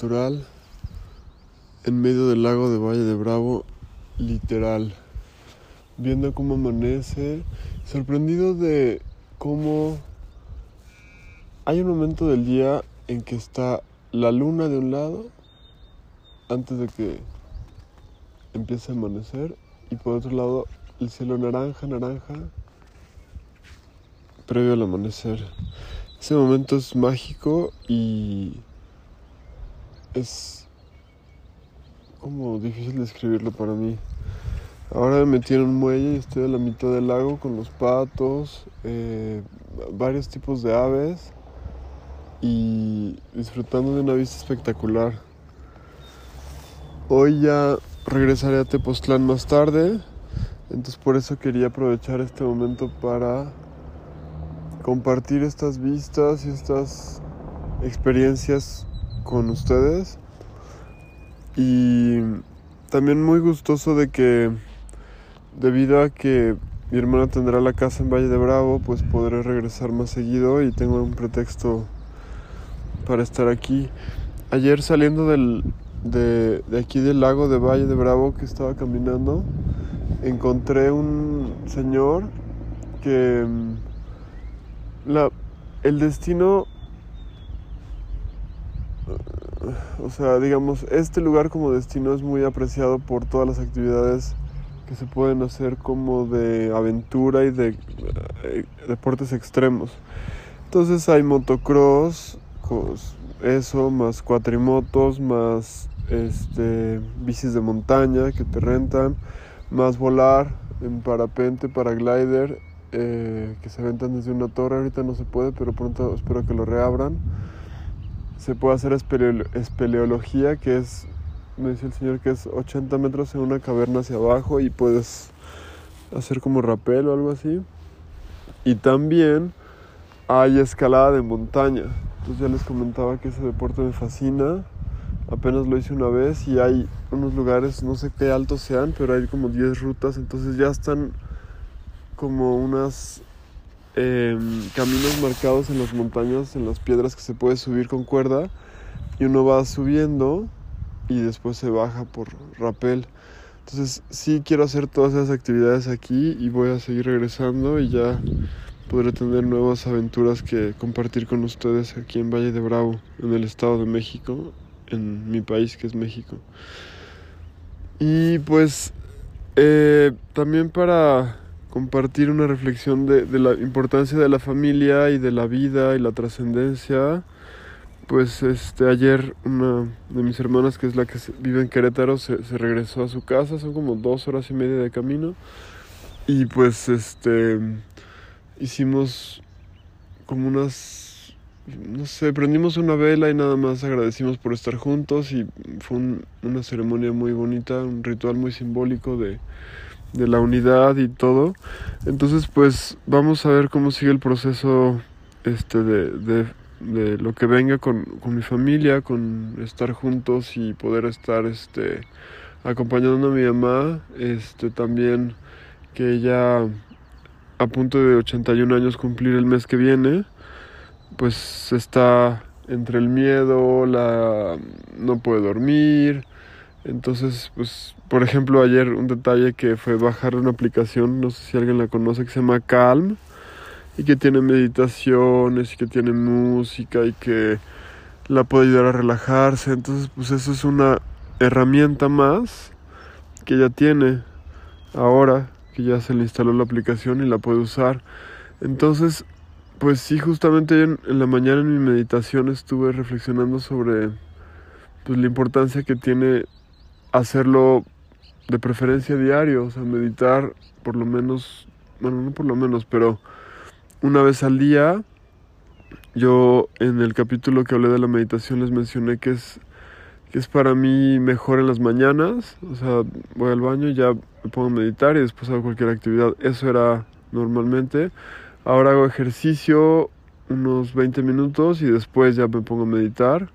natural en medio del lago de Valle de Bravo, literal, viendo cómo amanece, sorprendido de cómo hay un momento del día en que está la luna de un lado antes de que empiece a amanecer y por otro lado el cielo naranja, naranja previo al amanecer. Ese momento es mágico y es como difícil describirlo para mí. Ahora me metí en un muelle y estoy a la mitad del lago con los patos, eh, varios tipos de aves y disfrutando de una vista espectacular. Hoy ya regresaré a Tepoztlán más tarde, entonces por eso quería aprovechar este momento para compartir estas vistas y estas experiencias con ustedes. Y también muy gustoso de que debido a que mi hermana tendrá la casa en Valle de Bravo, pues podré regresar más seguido y tengo un pretexto para estar aquí. Ayer saliendo del, de, de aquí del lago de Valle de Bravo que estaba caminando, encontré un señor que la, el destino, o sea, digamos, este lugar como destino es muy apreciado por todas las actividades que se pueden hacer como de aventura y de eh, deportes extremos. Entonces hay motocross, eso, más cuatrimotos, más este, bicis de montaña que te rentan, más volar en parapente, paraglider eh, que se ventan desde una torre. Ahorita no se puede, pero pronto espero que lo reabran. Se puede hacer espeleología, que es, me dice el señor, que es 80 metros en una caverna hacia abajo y puedes hacer como rapel o algo así. Y también hay escalada de montaña. Entonces ya les comentaba que ese deporte me fascina. Apenas lo hice una vez y hay unos lugares, no sé qué altos sean, pero hay como 10 rutas, entonces ya están como unos em, caminos marcados en las montañas, en las piedras que se puede subir con cuerda y uno va subiendo y después se baja por rapel. Entonces sí quiero hacer todas esas actividades aquí y voy a seguir regresando y ya podré tener nuevas aventuras que compartir con ustedes aquí en Valle de Bravo, en el Estado de México, en mi país que es México. Y pues eh, también para compartir una reflexión de, la importancia de la familia y de la vida y la trascendencia. Pues este ayer una de mis hermanas, que es la que vive en Querétaro, se, se, regresó a su casa, son como dos horas y media de camino. Y pues este hicimos como unas, no sé, prendimos una vela y nada más agradecimos por estar juntos y fue una ceremonia muy bonita, un ritual muy simbólico de de la unidad y todo. Entonces, pues vamos a ver cómo sigue el proceso este de, de, de lo que venga con, con, mi familia, con estar juntos y poder estar este acompañando a mi mamá, este también que ella a punto de 81 años cumplir el mes que viene, pues está entre el miedo, la no puede dormir, entonces, pues, por ejemplo, ayer un detalle que fue bajar una aplicación, no sé si alguien la conoce, que se llama Calm, y que tiene meditaciones, y que tiene música, y que la puede ayudar a relajarse. Entonces, pues eso es una herramienta más que ya tiene ahora, que ya se le instaló la aplicación y la puede usar. Entonces, pues sí, justamente en, en la mañana en mi meditación estuve reflexionando sobre pues, la importancia que tiene hacerlo de preferencia diario, o sea, meditar por lo menos, bueno, no por lo menos, pero una vez al día. Yo en el capítulo que hablé de la meditación les mencioné que es que es para mí mejor en las mañanas, o sea, voy al baño ya me pongo a meditar y después hago cualquier actividad. Eso era normalmente. Ahora hago ejercicio unos 20 minutos y después ya me pongo a meditar.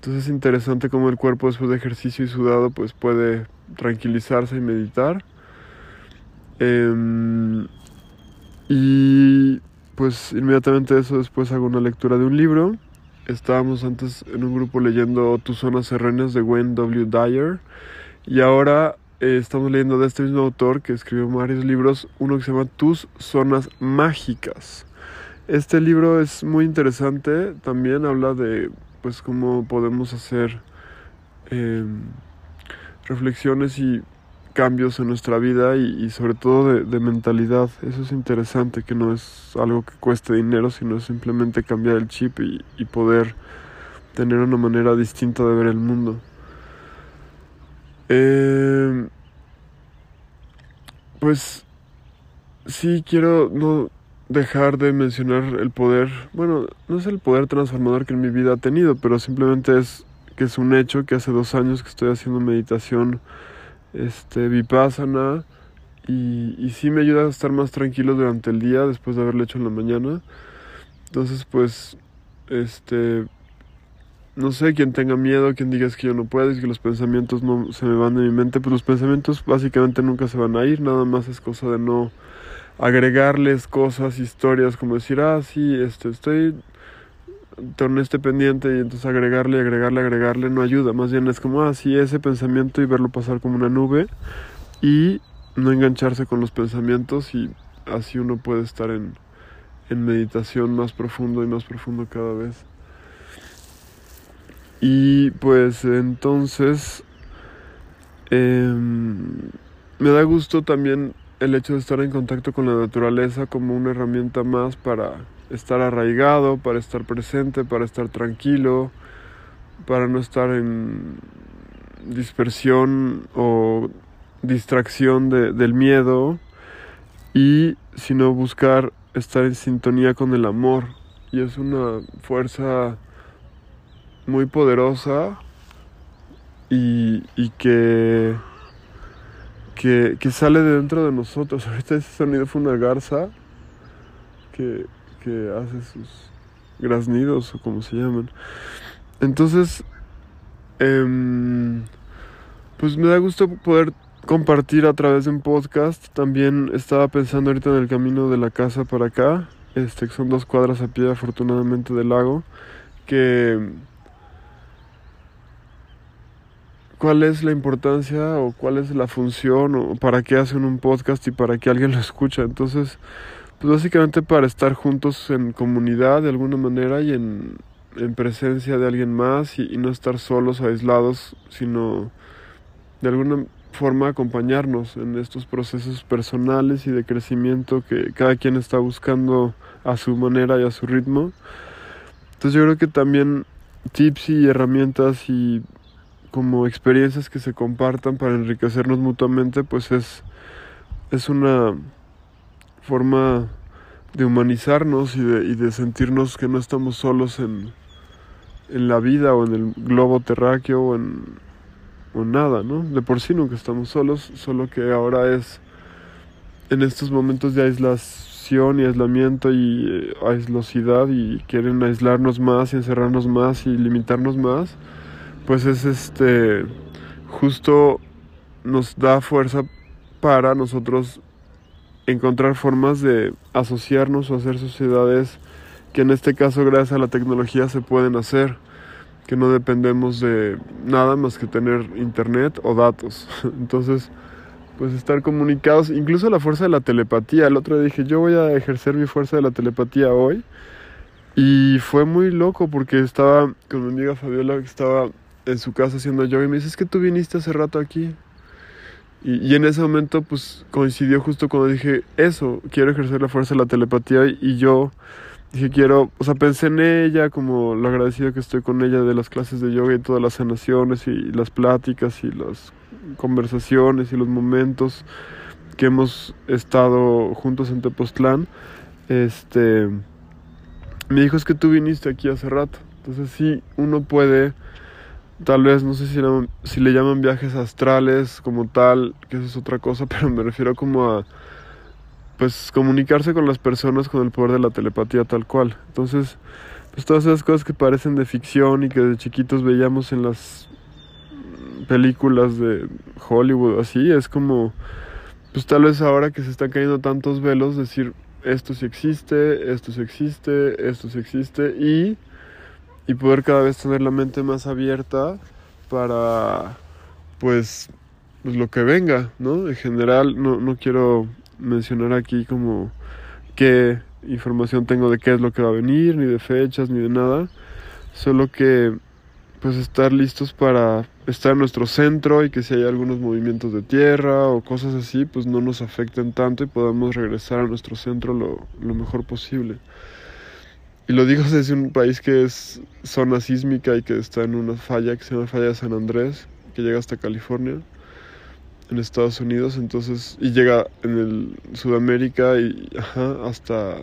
Entonces es interesante cómo el cuerpo después de ejercicio y sudado pues puede tranquilizarse y meditar. Em, y pues inmediatamente eso después hago una lectura de un libro. estábamos antes en un grupo leyendo Tus zonas serrenas de Wayne W. Dyer y ahora eh, estamos leyendo de este mismo autor que escribió varios libros, uno que se llama Tus zonas mágicas. Este libro es muy interesante, también habla de pues cómo podemos hacer em, reflexiones y cambios en nuestra vida y, sobre todo de, mentalidad. Eso es interesante, que no es algo que cueste dinero, sino simplemente cambiar el chip y, poder tener una manera distinta de ver el mundo. Eh, pues sí quiero dejar de mencionar el poder, bueno, no es el poder transformador que en mi vida ha tenido, pero simplemente es que es un hecho que hace dos años que estoy haciendo meditación este, vipassana y, sí me ayuda a estar más tranquilo durante el día después de haberlo hecho en la mañana. Entonces, pues, este, no sé, quien tenga miedo, quien diga que yo no puedo, es que los pensamientos no se me van de mi mente, pues los pensamientos básicamente nunca se van a ir, nada más es cosa de no agregarles cosas, historias, como decir, ah, sí, este, estoy con este pendiente y entonces agregarle, agregarle, agregarle no ayuda, más bien es como ah, ese pensamiento y verlo pasar como una nube y no engancharse con los pensamientos y así uno puede estar en, en meditación más profundo y más profundo cada vez. Y pues entonces em, me da gusto también el hecho de estar en contacto con la naturaleza como una herramienta más para estar arraigado, para estar presente, para estar tranquilo, para no estar en dispersión o distracción del miedo y sino buscar estar en sintonía con el amor. Y es una fuerza muy poderosa y, y que, que, sale de dentro de nosotros. Ahorita ese sonido fue una garza que, que hace sus graznidos o como se llaman. Entonces, em, pues me da gusto poder compartir a través de un podcast. También estaba pensando ahorita en el camino de la casa para acá, este, que son dos cuadras a pie afortunadamente del lago, que cuál es la importancia o cuál es la función o para qué hacen un podcast y para qué alguien lo escucha. Entonces, pues básicamente para estar juntos en comunidad de alguna manera y en, presencia de alguien más y, no estar solos aislados, sino de alguna forma acompañarnos en estos procesos personales y de crecimiento que cada quien está buscando a su manera y a su ritmo. Entonces yo creo que también tips y herramientas y como experiencias que se compartan para enriquecernos mutuamente, pues es, es una forma de humanizarnos y de, y de sentirnos que no estamos solos en, en la vida o en el globo terráqueo o en, o nada, ¿no? De por sí nunca estamos solos, solo que ahora es en estos momentos de aislación y aislamiento y eh, aislosidad y quieren aislarnos más y encerrarnos más y limitarnos más, pues es este justo nos da fuerza para nosotros encontrar formas de asociarnos o hacer sociedades que en este caso gracias a la tecnología se pueden hacer, que no dependemos de nada más que tener internet o datos. Entonces, pues estar comunicados, incluso la fuerza de la telepatía. El otro día dije, yo voy a ejercer mi fuerza de la telepatía hoy. Y fue muy loco porque estaba con mi amiga Fabiola que estaba en su casa haciendo yoga y me dice, es que tú viniste hace rato aquí. Y, en ese momento pues coincidió justo cuando dije eso, quiero ejercer la fuerza de la telepatía y, yo dije quiero, o sea, pensé en ella como lo agradecido que estoy con ella de las clases de yoga y todas las sanaciones y las pláticas y las conversaciones y los momentos que hemos estado juntos en Tepoztlán. Este me dijo es que tú viniste aquí hace rato. Entonces sí, uno puede tal vez, no sé si, si le llaman viajes astrales como tal, que eso es otra cosa, pero me refiero como a, pues, comunicarse con las personas con el poder de la telepatía tal cual. Entonces, pues todas esas cosas que parecen de ficción y que de chiquitos veíamos en las películas de Hollywood, así, es como, pues tal vez ahora que se están cayendo tantos velos, decir, esto sí existe, esto sí existe, esto sí existe, y y poder cada vez tener la mente más abierta para pues, pues lo que venga, ¿no? En general no, no quiero mencionar aquí como qué información tengo de qué es lo que va a venir, ni de fechas, ni de nada, solo que pues estar listos para estar en nuestro centro y que si hay algunos movimientos de tierra o cosas así, pues no nos afecten tanto y podamos regresar a nuestro centro lo, lo mejor posible. Y lo digo desde un país que es zona sísmica y que está en una falla que se llama Falla de San Andrés, que llega hasta California, en Estados Unidos, entonces, y llega en el Sudamérica y hasta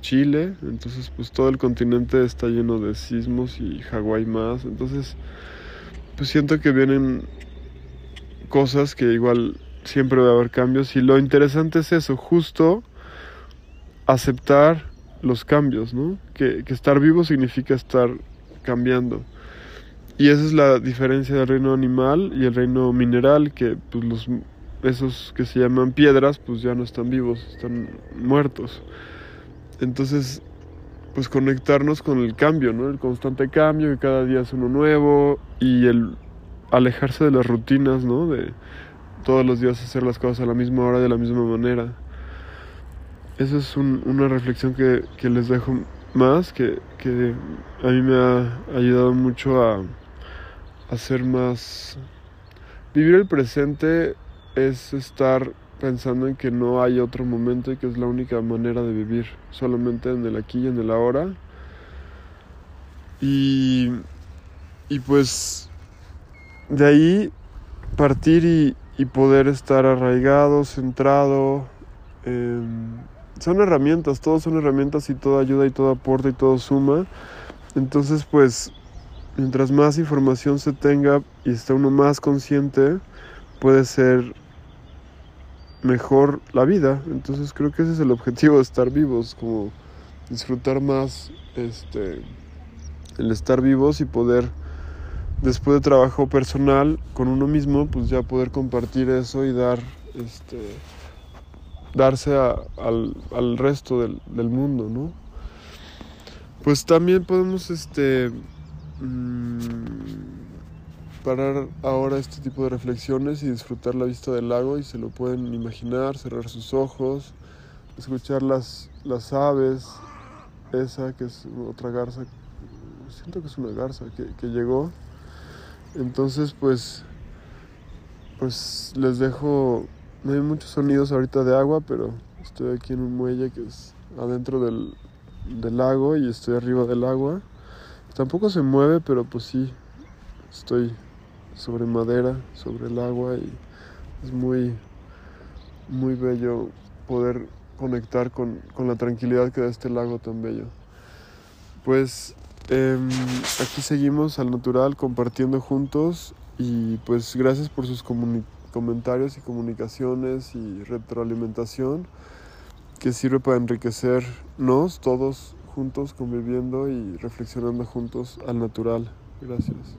Chile, entonces pues todo el continente está lleno de sismos y Hawái más, entonces pues siento que vienen cosas que igual siempre va a haber cambios. Y lo interesante es eso, justo aceptar los cambios, ¿no? Que, que estar vivo significa estar cambiando. Y esa es la diferencia del reino animal y el reino mineral, que pues los esos que se llaman piedras, pues ya no están vivos, están muertos. Entonces, pues conectarnos con el cambio, ¿no? El constante cambio, que cada día es uno nuevo y el alejarse de las rutinas, ¿no? De todos los días hacer las cosas a la misma hora, de la misma manera. Esa es una reflexión que, les dejo más, que, a mí me ha ayudado mucho a, a ser más... Vivir el presente es estar pensando en que no hay otro momento y que es la única manera de vivir, solamente en el aquí y en el ahora. Y, y pues de ahí partir y poder estar arraigado, centrado. Son herramientas, todos son herramientas y todo ayuda y todo aporta y todo suma. Entonces pues mientras más información se tenga y esté uno más consciente, puede ser mejor la vida. Entonces creo que ese es el objetivo de estar vivos, como disfrutar más este el estar vivos y poder después de trabajo personal con uno mismo, pues ya poder compartir eso y dar este darse al, al, resto del, del, mundo, ¿no? Pues también podemos este mmm, parar ahora este tipo de reflexiones y disfrutar la vista del lago y se lo pueden imaginar, cerrar sus ojos, escuchar las, las aves, esa que es otra garza, siento que es una garza que, que llegó. Entonces pues, pues les dejo, no hay muchos sonidos ahorita de agua, pero estoy aquí en un muelle que es adentro del, del lago y estoy arriba del agua. Tampoco se mueve, pero pues sí, estoy sobre madera, sobre el agua y es muy, muy bello poder conectar con, la tranquilidad que da este lago tan bello. Pues em, aquí seguimos al natural compartiendo juntos y pues gracias por sus comentarios y comunicaciones y retroalimentación que sirve para enriquecernos todos juntos conviviendo y reflexionando juntos al natural. Gracias.